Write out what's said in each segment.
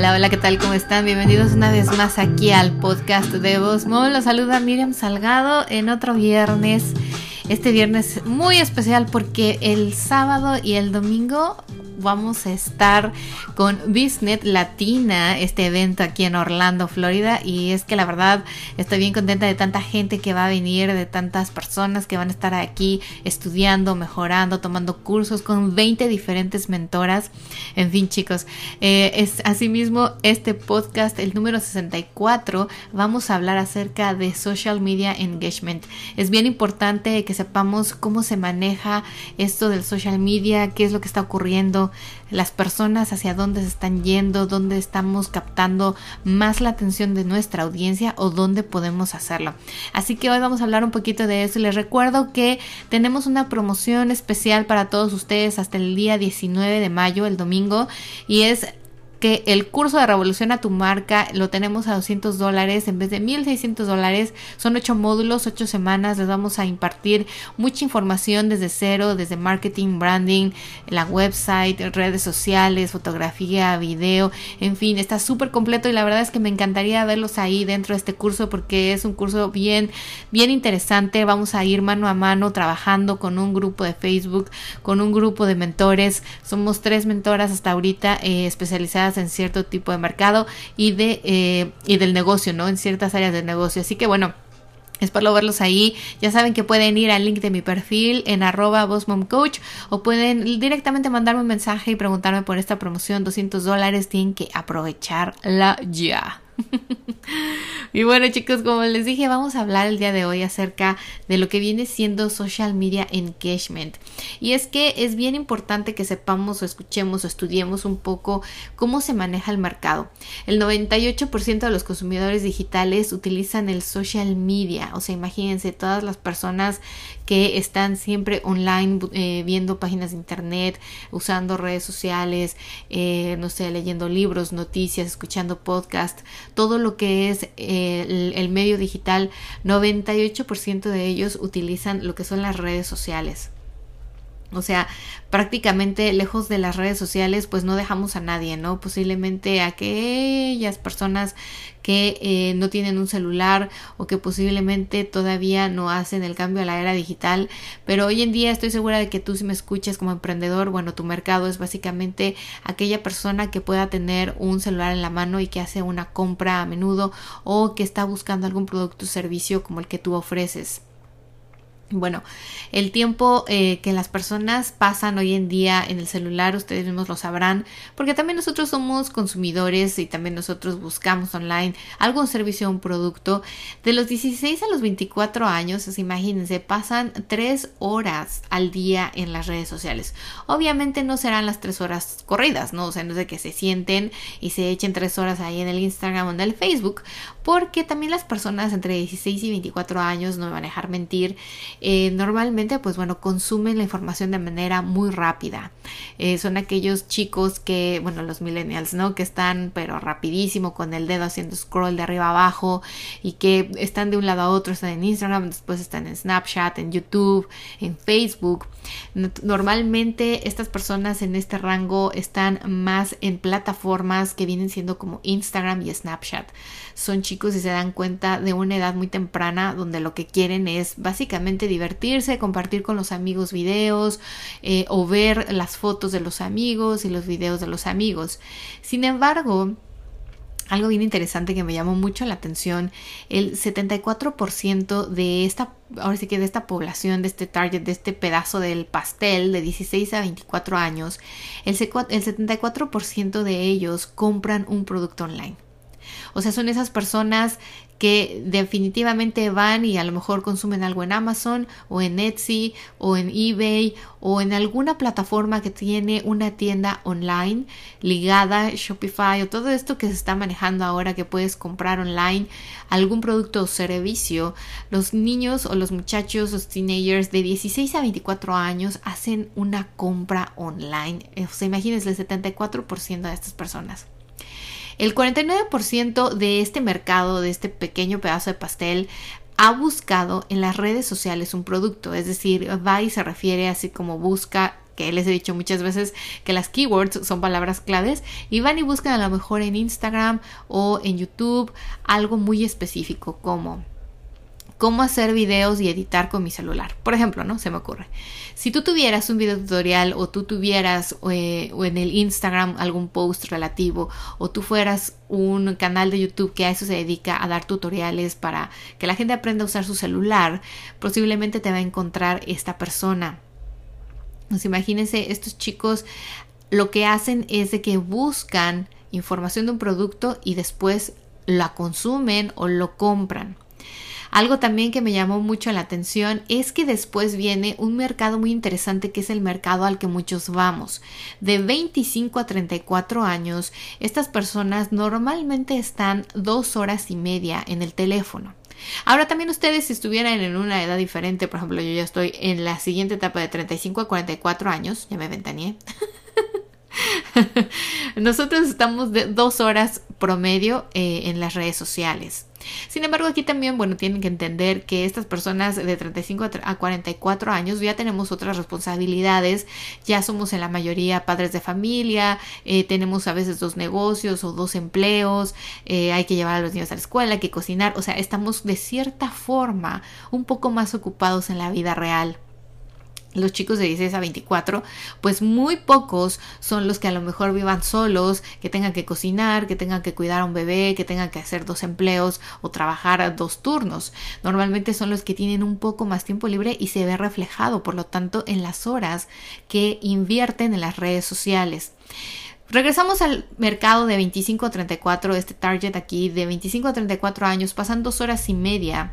Hola, hola, ¿qué tal? ¿Cómo están? Bienvenidos una vez más aquí al podcast de Voz Los saluda Miriam Salgado en otro viernes. Este viernes muy especial porque el sábado y el domingo vamos a estar con Biznet Latina, este evento aquí en Orlando, Florida. Y es que la verdad estoy bien contenta de tanta gente que va a venir, de tantas personas que van a estar aquí estudiando, mejorando, tomando cursos con 20 diferentes mentoras. En fin, chicos, eh, es asimismo este podcast, el número 64, vamos a hablar acerca de social media engagement. Es bien importante que sepamos cómo se maneja esto del social media, qué es lo que está ocurriendo las personas hacia dónde se están yendo, dónde estamos captando más la atención de nuestra audiencia o dónde podemos hacerlo. Así que hoy vamos a hablar un poquito de eso y les recuerdo que tenemos una promoción especial para todos ustedes hasta el día 19 de mayo, el domingo, y es que el curso de Revolución a tu marca lo tenemos a 200 dólares en vez de 1600 dólares. Son ocho módulos, ocho semanas. Les vamos a impartir mucha información desde cero, desde marketing, branding, la website, redes sociales, fotografía, video, en fin, está súper completo y la verdad es que me encantaría verlos ahí dentro de este curso porque es un curso bien, bien interesante. Vamos a ir mano a mano trabajando con un grupo de Facebook, con un grupo de mentores. Somos tres mentoras hasta ahorita eh, especializadas en cierto tipo de mercado y, de, eh, y del negocio, ¿no? En ciertas áreas del negocio. Así que bueno. Espero verlos ahí. Ya saben que pueden ir al link de mi perfil en arroba Coach o pueden directamente mandarme un mensaje y preguntarme por esta promoción 200 dólares. Tienen que aprovecharla ya. y bueno chicos, como les dije, vamos a hablar el día de hoy acerca de lo que viene siendo social media engagement. Y es que es bien importante que sepamos o escuchemos o estudiemos un poco cómo se maneja el mercado. El 98% de los consumidores digitales utilizan el social media. O sea, imagínense todas las personas que están siempre online eh, viendo páginas de internet, usando redes sociales, eh, no sé, leyendo libros, noticias, escuchando podcast todo lo que es eh, el, medio digital, 98% de ellos utilizan lo que son las redes sociales. O sea, prácticamente lejos de las redes sociales, pues no dejamos a nadie, ¿no? Posiblemente aquellas personas que eh, no tienen un celular o que posiblemente todavía no hacen el cambio a la era digital. Pero hoy en día estoy segura de que tú si me escuchas como emprendedor, bueno, tu mercado es básicamente aquella persona que pueda tener un celular en la mano y que hace una compra a menudo o que está buscando algún producto o servicio como el que tú ofreces. Bueno, el tiempo eh, que las personas pasan hoy en día en el celular, ustedes mismos lo sabrán, porque también nosotros somos consumidores y también nosotros buscamos online algún servicio o un producto. De los 16 a los 24 años, imagínense, pasan 3 horas al día en las redes sociales. Obviamente no serán las 3 horas corridas, ¿no? O sea, no es de que se sienten y se echen 3 horas ahí en el Instagram o en el Facebook, porque también las personas entre 16 y 24 años, no me van a dejar mentir, eh, normalmente pues bueno consumen la información de manera muy rápida eh, son aquellos chicos que bueno los millennials no que están pero rapidísimo con el dedo haciendo scroll de arriba abajo y que están de un lado a otro están en Instagram después están en Snapchat en YouTube en Facebook. Normalmente estas personas en este rango están más en plataformas que vienen siendo como Instagram y Snapchat. Son chicos y se dan cuenta de una edad muy temprana donde lo que quieren es básicamente divertirse, compartir con los amigos videos eh, o ver las fotos de los amigos y los videos de los amigos. Sin embargo, algo bien interesante que me llamó mucho la atención, el 74% de esta, ahora sí que de esta población, de este target, de este pedazo del pastel de 16 a 24 años, el, el 74% de ellos compran un producto online. O sea, son esas personas que definitivamente van y a lo mejor consumen algo en Amazon o en Etsy o en eBay o en alguna plataforma que tiene una tienda online ligada, Shopify o todo esto que se está manejando ahora que puedes comprar online algún producto o servicio, los niños o los muchachos, los teenagers de 16 a 24 años hacen una compra online. O sea, imagínense el 74% de estas personas. El 49% de este mercado, de este pequeño pedazo de pastel, ha buscado en las redes sociales un producto, es decir, va y se refiere así como busca que les he dicho muchas veces que las keywords son palabras claves y van y buscan a lo mejor en Instagram o en YouTube algo muy específico como cómo hacer videos y editar con mi celular. Por ejemplo, ¿no? Se me ocurre. Si tú tuvieras un video tutorial o tú tuvieras eh, o en el Instagram algún post relativo o tú fueras un canal de YouTube que a eso se dedica a dar tutoriales para que la gente aprenda a usar su celular, posiblemente te va a encontrar esta persona. Pues imagínense, estos chicos lo que hacen es de que buscan información de un producto y después la consumen o lo compran. Algo también que me llamó mucho la atención es que después viene un mercado muy interesante que es el mercado al que muchos vamos. De 25 a 34 años, estas personas normalmente están dos horas y media en el teléfono. Ahora también ustedes si estuvieran en una edad diferente, por ejemplo yo ya estoy en la siguiente etapa de 35 a 44 años, ya me ventaneé. Nosotros estamos de dos horas promedio eh, en las redes sociales. Sin embargo, aquí también, bueno, tienen que entender que estas personas de 35 a 44 años ya tenemos otras responsabilidades, ya somos en la mayoría padres de familia, eh, tenemos a veces dos negocios o dos empleos, eh, hay que llevar a los niños a la escuela, hay que cocinar, o sea, estamos de cierta forma un poco más ocupados en la vida real los chicos de 16 a 24, pues muy pocos son los que a lo mejor vivan solos, que tengan que cocinar, que tengan que cuidar a un bebé, que tengan que hacer dos empleos o trabajar dos turnos. Normalmente son los que tienen un poco más tiempo libre y se ve reflejado, por lo tanto, en las horas que invierten en las redes sociales. Regresamos al mercado de 25 a 34, este target aquí de 25 a 34 años, pasan dos horas y media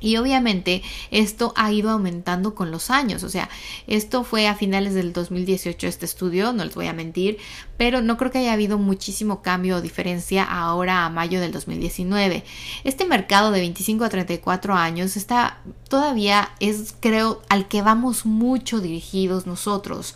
y obviamente esto ha ido aumentando con los años, o sea, esto fue a finales del 2018 este estudio, no les voy a mentir, pero no creo que haya habido muchísimo cambio o diferencia ahora a mayo del 2019. Este mercado de 25 a 34 años está todavía es creo al que vamos mucho dirigidos nosotros.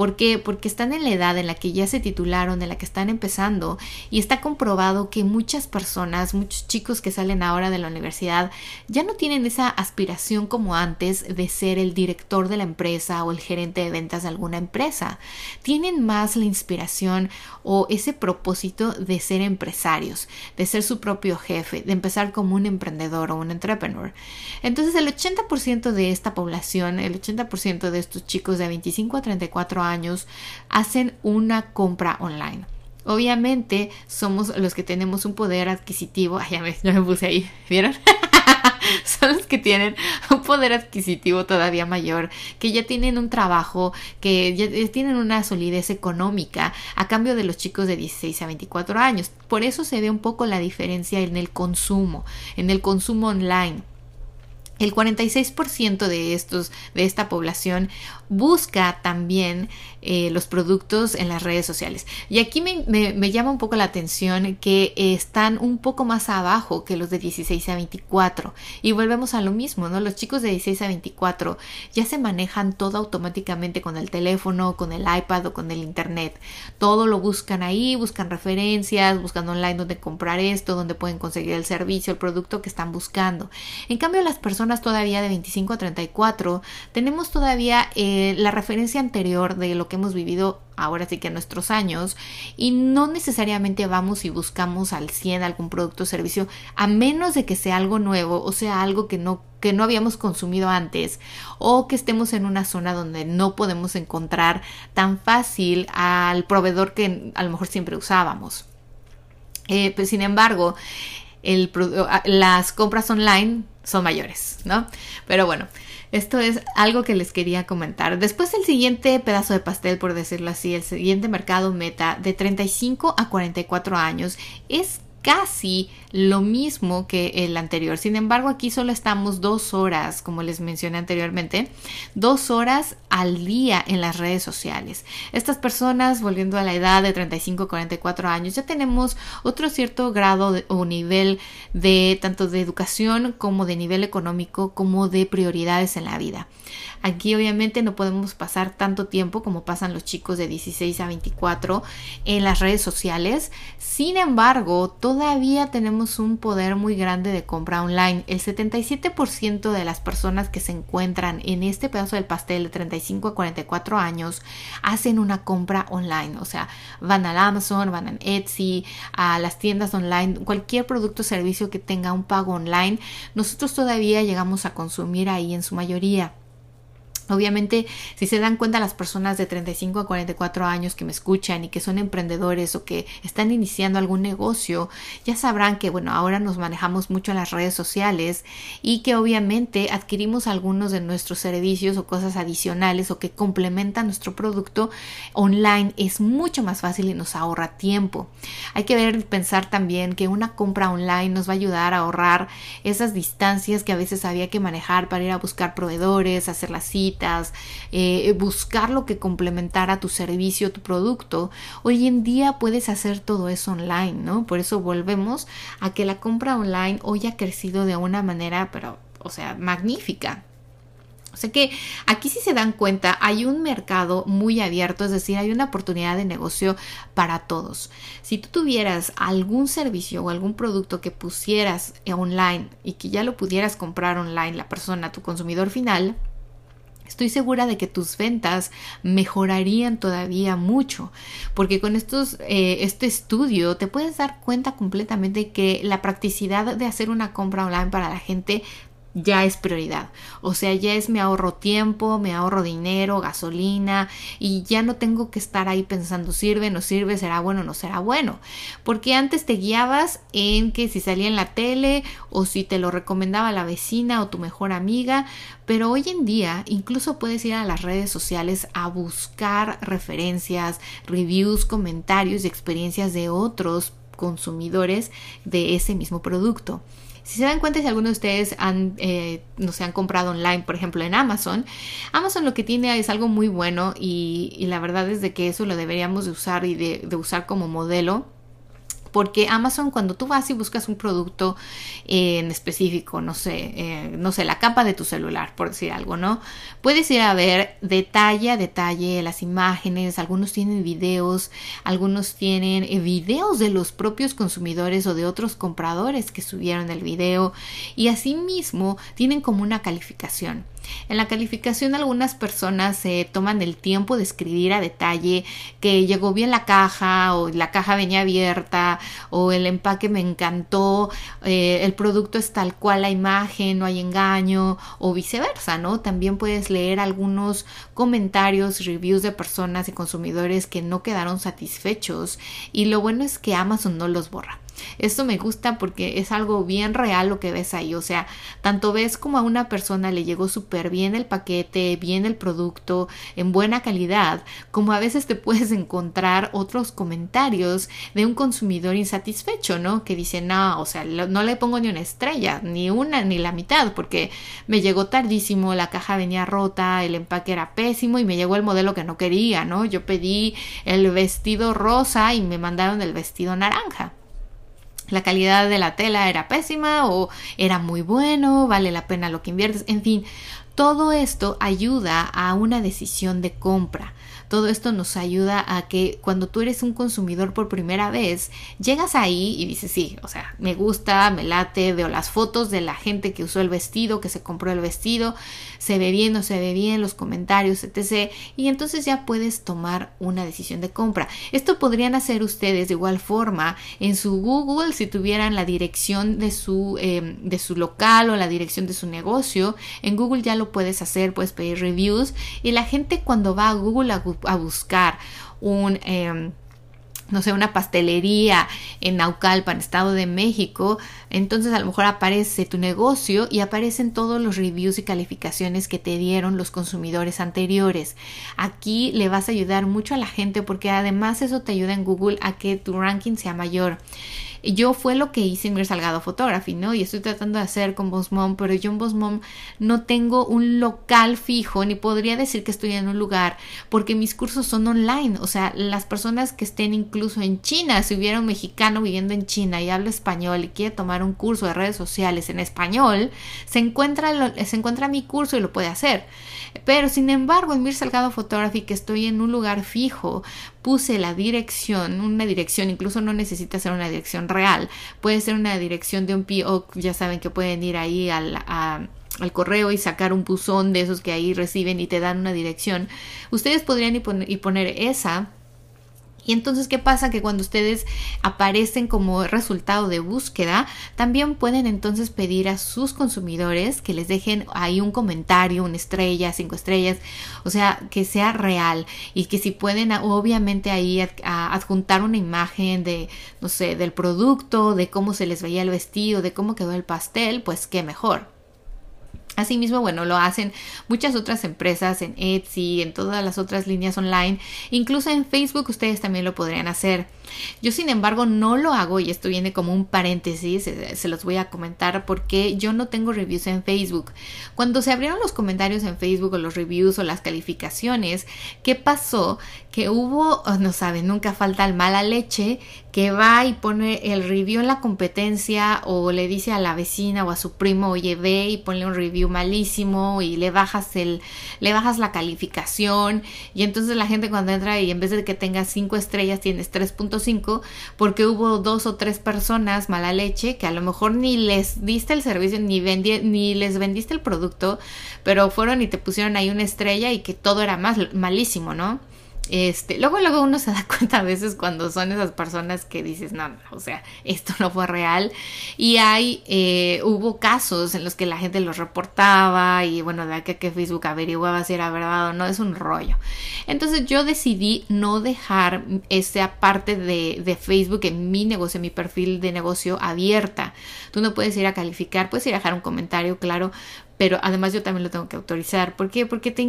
¿Por qué? Porque están en la edad en la que ya se titularon, en la que están empezando y está comprobado que muchas personas, muchos chicos que salen ahora de la universidad ya no tienen esa aspiración como antes de ser el director de la empresa o el gerente de ventas de alguna empresa. Tienen más la inspiración o ese propósito de ser empresarios, de ser su propio jefe, de empezar como un emprendedor o un entrepreneur. Entonces el 80% de esta población, el 80% de estos chicos de 25 a 34 años hacen una compra online. Obviamente somos los que tenemos un poder adquisitivo. Ay, ya me, ya me puse ahí, ¿vieron? son los que tienen un poder adquisitivo todavía mayor, que ya tienen un trabajo, que ya tienen una solidez económica a cambio de los chicos de 16 a 24 años. Por eso se ve un poco la diferencia en el consumo, en el consumo online. El 46% de estos de esta población busca también eh, los productos en las redes sociales. Y aquí me, llama un poco la atención que están un poco más abajo que los de 16 a 24. Y volvemos a lo mismo, ¿no? Los chicos de 16 a 24 ya se manejan todo automáticamente con el teléfono, con el iPad o con el Internet. Todo lo buscan ahí, buscan referencias, buscan online donde comprar esto, donde pueden conseguir el servicio, el producto que están buscando. En cambio, las personas todavía de 25 a 34 tenemos todavía eh, la referencia anterior de lo que hemos vivido ahora sí que en nuestros años y no necesariamente vamos y buscamos al 100 algún producto o servicio a menos de que sea algo nuevo o sea algo que no que no habíamos consumido antes o que estemos en una zona donde no podemos encontrar tan fácil al proveedor que a lo mejor siempre usábamos. Eh, pues, sin embargo, el, las compras online son mayores, ¿no? Pero bueno, esto es algo que les quería comentar. Después el siguiente pedazo de pastel, por decirlo así, el siguiente mercado meta de 35 a 44 años es casi lo mismo que el anterior. Sin embargo, aquí solo estamos dos horas, como les mencioné anteriormente, dos horas al día en las redes sociales. Estas personas, volviendo a la edad de 35 44 años, ya tenemos otro cierto grado o nivel de tanto de educación como de nivel económico como de prioridades en la vida. Aquí obviamente no podemos pasar tanto tiempo como pasan los chicos de 16 a 24 en las redes sociales. Sin embargo, todavía tenemos un poder muy grande de compra online. El 77% de las personas que se encuentran en este pedazo del pastel de 35 a 44 años hacen una compra online. O sea, van al Amazon, van a Etsy, a las tiendas online, cualquier producto o servicio que tenga un pago online. Nosotros todavía llegamos a consumir ahí en su mayoría. Obviamente, si se dan cuenta las personas de 35 a 44 años que me escuchan y que son emprendedores o que están iniciando algún negocio, ya sabrán que, bueno, ahora nos manejamos mucho en las redes sociales y que obviamente adquirimos algunos de nuestros servicios o cosas adicionales o que complementan nuestro producto online. Es mucho más fácil y nos ahorra tiempo. Hay que ver, pensar también que una compra online nos va a ayudar a ahorrar esas distancias que a veces había que manejar para ir a buscar proveedores, hacer la cita eh, buscar lo que complementara tu servicio, tu producto, hoy en día puedes hacer todo eso online, ¿no? Por eso volvemos a que la compra online hoy ha crecido de una manera, pero, o sea, magnífica. O sea que aquí si se dan cuenta hay un mercado muy abierto, es decir, hay una oportunidad de negocio para todos. Si tú tuvieras algún servicio o algún producto que pusieras online y que ya lo pudieras comprar online la persona, tu consumidor final, Estoy segura de que tus ventas mejorarían todavía mucho, porque con estos, eh, este estudio te puedes dar cuenta completamente que la practicidad de hacer una compra online para la gente ya es prioridad. O sea, ya es me ahorro tiempo, me ahorro dinero, gasolina y ya no tengo que estar ahí pensando sirve, no sirve, será bueno, no será bueno. Porque antes te guiabas en que si salía en la tele o si te lo recomendaba la vecina o tu mejor amiga, pero hoy en día incluso puedes ir a las redes sociales a buscar referencias, reviews, comentarios y experiencias de otros consumidores de ese mismo producto. Si se dan cuenta, si algunos de ustedes han, eh, no se han comprado online, por ejemplo, en Amazon, Amazon lo que tiene es algo muy bueno y, y la verdad es de que eso lo deberíamos de usar y de, de usar como modelo porque Amazon cuando tú vas y buscas un producto en específico, no sé, eh, no sé, la capa de tu celular, por decir algo, ¿no? Puedes ir a ver detalle a detalle las imágenes, algunos tienen videos, algunos tienen eh, videos de los propios consumidores o de otros compradores que subieron el video y asimismo tienen como una calificación. En la calificación algunas personas se toman el tiempo de escribir a detalle que llegó bien la caja o la caja venía abierta o el empaque me encantó, eh, el producto es tal cual la imagen, no hay engaño o viceversa, ¿no? También puedes leer algunos comentarios, reviews de personas y consumidores que no quedaron satisfechos y lo bueno es que Amazon no los borra. Esto me gusta porque es algo bien real lo que ves ahí. O sea, tanto ves como a una persona le llegó súper bien el paquete, bien el producto, en buena calidad, como a veces te puedes encontrar otros comentarios de un consumidor insatisfecho, ¿no? Que dice, no, o sea, no le pongo ni una estrella, ni una, ni la mitad, porque me llegó tardísimo, la caja venía rota, el empaque era pésimo y me llegó el modelo que no quería, ¿no? Yo pedí el vestido rosa y me mandaron el vestido naranja la calidad de la tela era pésima o era muy bueno, vale la pena lo que inviertes, en fin, todo esto ayuda a una decisión de compra. Todo esto nos ayuda a que cuando tú eres un consumidor por primera vez, llegas ahí y dices, sí, o sea, me gusta, me late, veo las fotos de la gente que usó el vestido, que se compró el vestido, se ve bien, no se ve bien, los comentarios, etc. Y entonces ya puedes tomar una decisión de compra. Esto podrían hacer ustedes de igual forma en su Google si tuvieran la dirección de su, em, de su local o la dirección de su negocio. En Google ya lo puedes hacer, puedes pedir reviews y la gente cuando va a Google a a buscar un... Em, no sé, una pastelería en Naucalpan, Estado de México, entonces a lo mejor aparece tu negocio y aparecen todos los reviews y calificaciones que te dieron los consumidores anteriores. Aquí le vas a ayudar mucho a la gente porque además eso te ayuda en Google a que tu ranking sea mayor. Yo fue lo que hice en Mir Salgado Photography, ¿no? Y estoy tratando de hacer con Boss Mom, pero yo en Boss Mom no tengo un local fijo, ni podría decir que estoy en un lugar, porque mis cursos son online. O sea, las personas que estén incluso en China, si hubiera un mexicano viviendo en China y habla español y quiere tomar un curso de redes sociales en español, se encuentra, se encuentra mi curso y lo puede hacer. Pero sin embargo, en Mir Salgado Photography, que estoy en un lugar fijo, puse la dirección, una dirección, incluso no necesita ser una dirección real, puede ser una dirección de un PO, ya saben que pueden ir ahí al, al correo y sacar un buzón de esos que ahí reciben y te dan una dirección. Ustedes podrían y poner, y poner esa y entonces, ¿qué pasa? Que cuando ustedes aparecen como resultado de búsqueda, también pueden entonces pedir a sus consumidores que les dejen ahí un comentario, una estrella, cinco estrellas, o sea, que sea real y que si pueden, obviamente ahí adjuntar una imagen de, no sé, del producto, de cómo se les veía el vestido, de cómo quedó el pastel, pues qué mejor. Asimismo, bueno, lo hacen muchas otras empresas en Etsy, en todas las otras líneas online, incluso en Facebook ustedes también lo podrían hacer. Yo, sin embargo, no lo hago y esto viene como un paréntesis, se, se, los voy a comentar porque yo no tengo reviews en Facebook. Cuando se abrieron los comentarios en Facebook o los reviews o las calificaciones, ¿qué pasó? Que hubo, oh, no saben, nunca falta el mala leche que va y pone el review en la competencia o le dice a la vecina o a su primo, oye, ve y ponle un review malísimo y le bajas el, le bajas la calificación y entonces la gente cuando entra y en vez de que tengas 5 estrellas tienes 3.5 porque hubo dos o tres personas mala leche que a lo mejor ni les diste el servicio ni, vendi ni les vendiste el producto, pero fueron y te pusieron ahí una estrella y que todo era más malísimo, ¿no? Este, luego, luego uno se da cuenta a veces cuando son esas personas que dices, no, no o sea, esto no fue real. Y hay, eh, hubo casos en los que la gente los reportaba y bueno, de que, que Facebook averiguaba si era verdad o no, es un rollo. Entonces yo decidí no dejar esa parte de, de Facebook en mi negocio, en mi perfil de negocio abierta. Tú no puedes ir a calificar, puedes ir a dejar un comentario, claro, pero además yo también lo tengo que autorizar. ¿Por qué? Porque te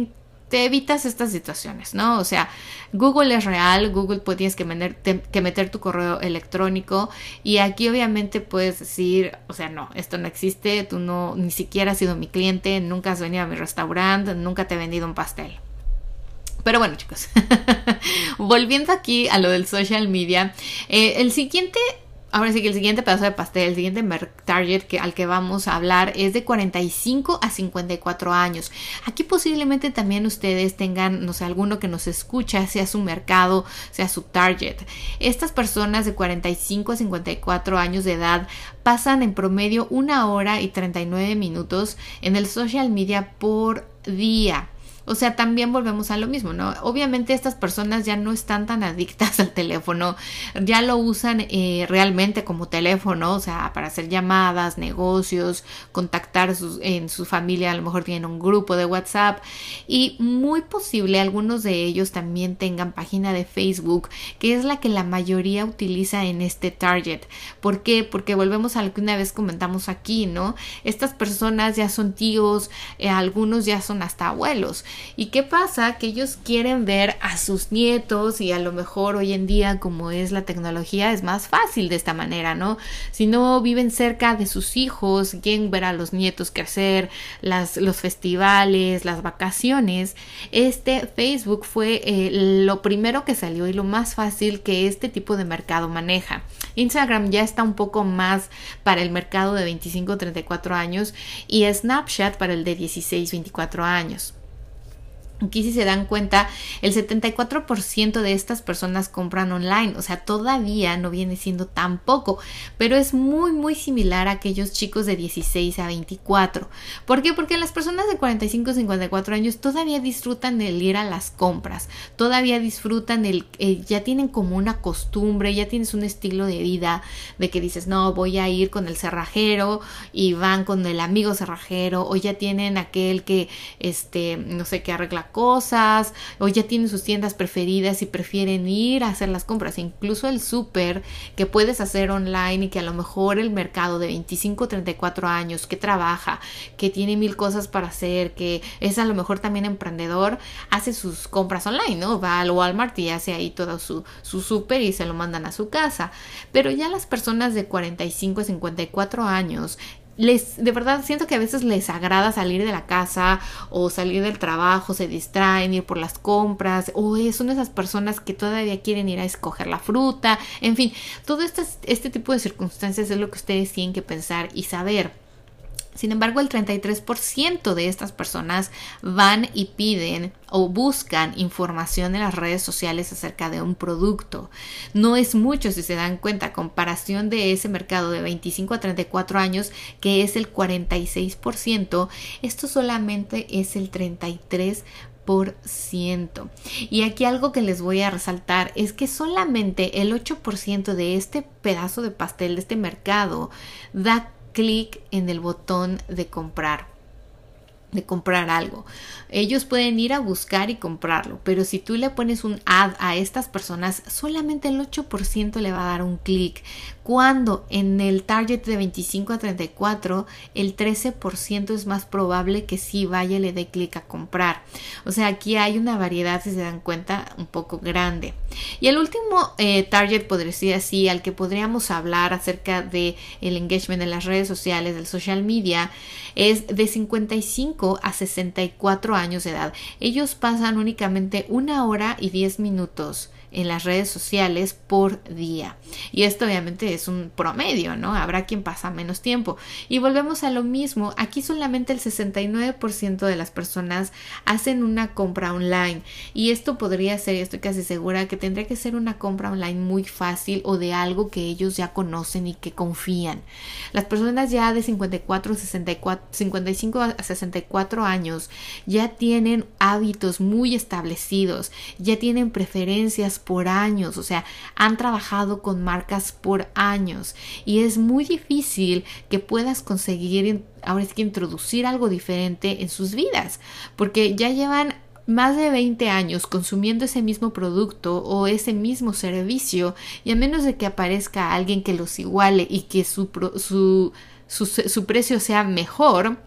te evitas estas situaciones, ¿no? O sea, Google es real, Google pues tienes que meter, tu correo electrónico y aquí obviamente puedes decir, o sea, no, esto no existe, tú no, ni siquiera has sido mi cliente, nunca has venido a mi restaurante, nunca te he vendido un pastel. Pero bueno, chicos, volviendo aquí a lo del social media, eh, el siguiente Ahora sí que el siguiente pedazo de pastel, el siguiente target que, al que vamos a hablar es de 45 a 54 años. Aquí posiblemente también ustedes tengan, no sé, alguno que nos escucha, sea su mercado, sea su target. Estas personas de 45 a 54 años de edad pasan en promedio una hora y 39 minutos en el social media por día. O sea, también volvemos a lo mismo, ¿no? Obviamente estas personas ya no están tan adictas al teléfono, ya lo usan eh, realmente como teléfono, o sea, para hacer llamadas, negocios, contactar en su familia, a lo mejor tienen un grupo de WhatsApp y muy posible algunos de ellos también tengan página de Facebook, que es la que la mayoría utiliza en este target. ¿Por qué? Porque volvemos a lo que una vez comentamos aquí, ¿no? Estas personas ya son tíos, eh, algunos ya son hasta abuelos. ¿Y qué pasa? Que ellos quieren ver a sus nietos y a lo mejor hoy en día como es la tecnología es más fácil de esta manera, ¿no? Si no viven cerca de sus hijos, quieren ver a los nietos crecer, las, los festivales, las vacaciones, este Facebook fue eh, lo primero que salió y lo más fácil que este tipo de mercado maneja. Instagram ya está un poco más para el mercado de 25-34 años y Snapchat para el de 16-24 años. Aquí si se dan cuenta, el 74% de estas personas compran online, o sea, todavía no viene siendo tan poco, pero es muy muy similar a aquellos chicos de 16 a 24. ¿Por qué? Porque las personas de 45 a 54 años todavía disfrutan del ir a las compras, todavía disfrutan el, eh, ya tienen como una costumbre, ya tienes un estilo de vida de que dices, no, voy a ir con el cerrajero y van con el amigo cerrajero, o ya tienen aquel que, este, no sé, que arregla cosas o ya tienen sus tiendas preferidas y prefieren ir a hacer las compras. Incluso el súper que puedes hacer online y que a lo mejor el mercado de 25 34 años que trabaja, que tiene mil cosas para hacer, que es a lo mejor también emprendedor, hace sus compras online, ¿no? Va al Walmart y hace ahí todo su súper y se lo mandan a su casa. Pero ya las personas de 45 a 54 años les, de verdad siento que a veces les agrada salir de la casa o salir del trabajo, se distraen, ir por las compras, o son esas personas que todavía quieren ir a escoger la fruta, en fin, todo este, este tipo de circunstancias es lo que ustedes tienen que pensar y saber. Sin embargo, el 33% de estas personas van y piden o buscan información en las redes sociales acerca de un producto. No es mucho si se dan cuenta, comparación de ese mercado de 25 a 34 años, que es el 46%, esto solamente es el 33%. Y aquí algo que les voy a resaltar es que solamente el 8% de este pedazo de pastel, de este mercado, da clic en el botón de comprar de comprar algo. Ellos pueden ir a buscar y comprarlo, pero si tú le pones un ad a estas personas, solamente el 8% le va a dar un clic. Cuando en el target de 25 a 34, el 13% es más probable que sí vaya y le dé clic a comprar. O sea, aquí hay una variedad, si se dan cuenta, un poco grande. Y el último eh, target, podría decir así, al que podríamos hablar acerca de el engagement en las redes sociales, del social media, es de 55 a 64 años de edad. Ellos pasan únicamente una hora y 10 minutos en las redes sociales por día. Y esto obviamente es un promedio, ¿no? Habrá quien pasa menos tiempo. Y volvemos a lo mismo, aquí solamente el 69% de las personas hacen una compra online. Y esto podría ser, estoy casi segura, que tendría que ser una compra online muy fácil o de algo que ellos ya conocen y que confían. Las personas ya de 54, 64, 55 a 64 años ya tienen hábitos muy establecidos, ya tienen preferencias por años, o sea, han trabajado con marcas por años. Y es muy difícil que puedas conseguir ahora es que introducir algo diferente en sus vidas, porque ya llevan más de 20 años consumiendo ese mismo producto o ese mismo servicio y a menos de que aparezca alguien que los iguale y que su, su, su, precio sea mejor,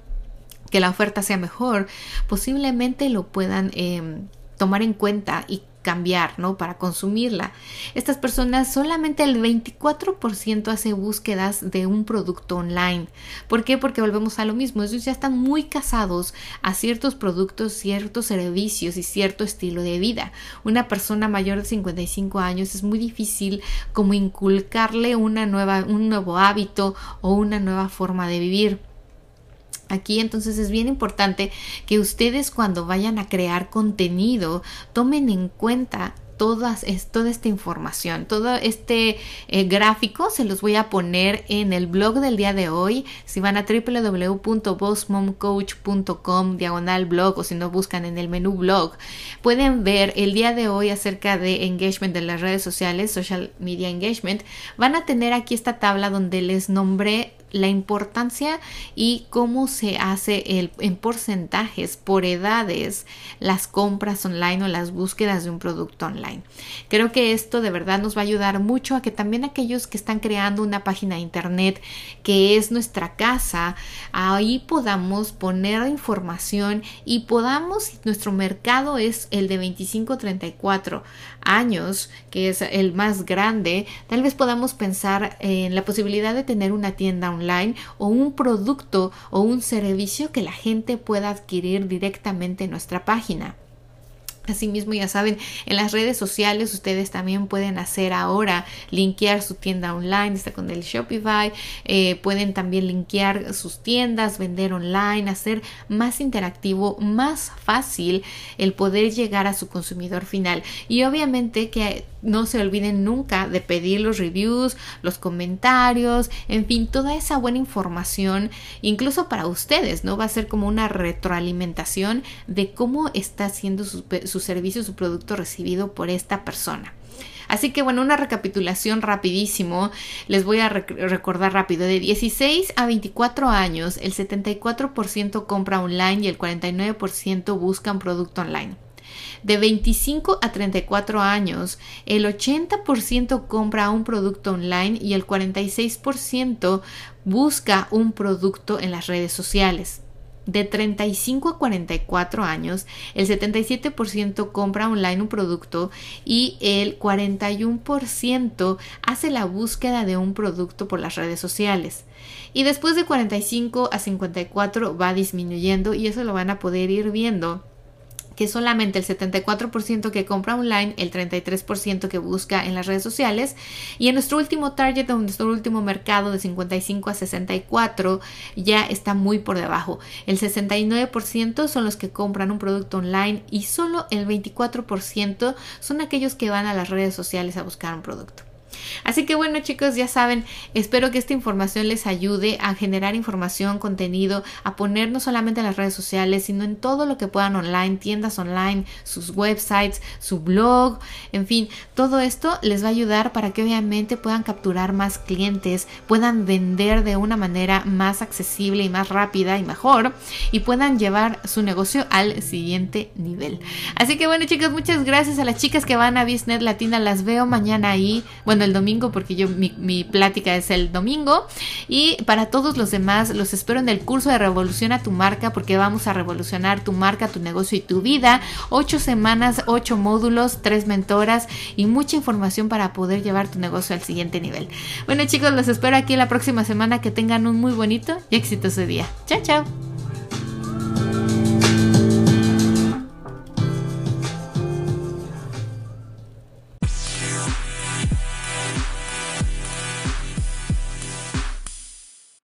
que la oferta sea mejor, posiblemente lo puedan em, tomar en cuenta y cambiar, ¿no? Para consumirla. Estas personas, solamente el 24% hace búsquedas de un producto online. ¿Por qué? Porque volvemos a lo mismo. Ellos ya están muy casados a ciertos productos, ciertos servicios y cierto estilo de vida. Una persona mayor de 55 años es muy difícil como inculcarle una nueva, un nuevo hábito o una nueva forma de vivir. Aquí entonces es bien importante que ustedes cuando vayan a crear contenido tomen en cuenta toda esta información, todo este eh, gráfico se los voy a poner en el blog del día de hoy. Si van a www.bossmomcoach.com diagonal blog o si no buscan en el menú blog, pueden ver el día de hoy acerca de engagement de las redes sociales, social media engagement. Van a tener aquí esta tabla donde les nombré la importancia y cómo se hace el, en porcentajes por edades las compras online o las búsquedas de un producto online. Creo que esto de verdad nos va a ayudar mucho a que también aquellos que están creando una página de internet que es nuestra casa, ahí podamos poner información y podamos, nuestro mercado es el de 25-34 años, que es el más grande, tal vez podamos pensar en la posibilidad de tener una tienda online o un producto o un servicio que la gente pueda adquirir directamente en nuestra página. Asimismo, ya saben, en las redes sociales ustedes también pueden hacer ahora linkear su tienda online, está con el Shopify, eh, pueden también linkear sus tiendas, vender online, hacer más interactivo, más fácil el poder llegar a su consumidor final. Y obviamente que no se olviden nunca de pedir los reviews, los comentarios, en fin, toda esa buena información, incluso para ustedes, ¿no? Va a ser como una retroalimentación de cómo está siendo su, servicio, su producto recibido por esta persona. Así que bueno, una recapitulación rapidísimo. Les voy a recordar rápido. De 16 a 24 años, el 74% compra online y el 49% busca un producto online. De 25 a 34 años, el 80% compra un producto online y el 46% busca un producto en las redes sociales. De 35 a 44 años, el 77% compra online un producto y el 41% hace la búsqueda de un producto por las redes sociales. Y después de 45 a 54 va disminuyendo y eso lo van a poder ir viendo que solamente el 74% que compra online, el 33% que busca en las redes sociales y en nuestro último target, en nuestro último mercado de 55 a 64 ya está muy por debajo. El 69% son los que compran un producto online y solo el 24% son aquellos que van a las redes sociales a buscar un producto. Así que bueno chicos, ya saben, espero que esta información les ayude a generar información, contenido, a poner no solamente en las redes sociales, sino en todo lo que puedan online, tiendas online, sus websites, su blog, en fin, todo esto les va a ayudar para que obviamente puedan capturar más clientes, puedan vender de una manera más accesible y más rápida y mejor y puedan llevar su negocio al siguiente nivel. Así que bueno chicos, muchas gracias a las chicas que van a Business Latina, las veo mañana ahí, bueno, el domingo porque yo mi, plática es el domingo. Y para todos los demás, los espero en el curso de Revoluciona tu marca porque vamos a revolucionar tu marca, tu negocio y tu vida. Ocho semanas, ocho módulos, tres mentoras y mucha información para poder llevar tu negocio al siguiente nivel. Bueno chicos, los espero aquí la próxima semana. Que tengan un muy bonito y exitoso día. Chao, chao.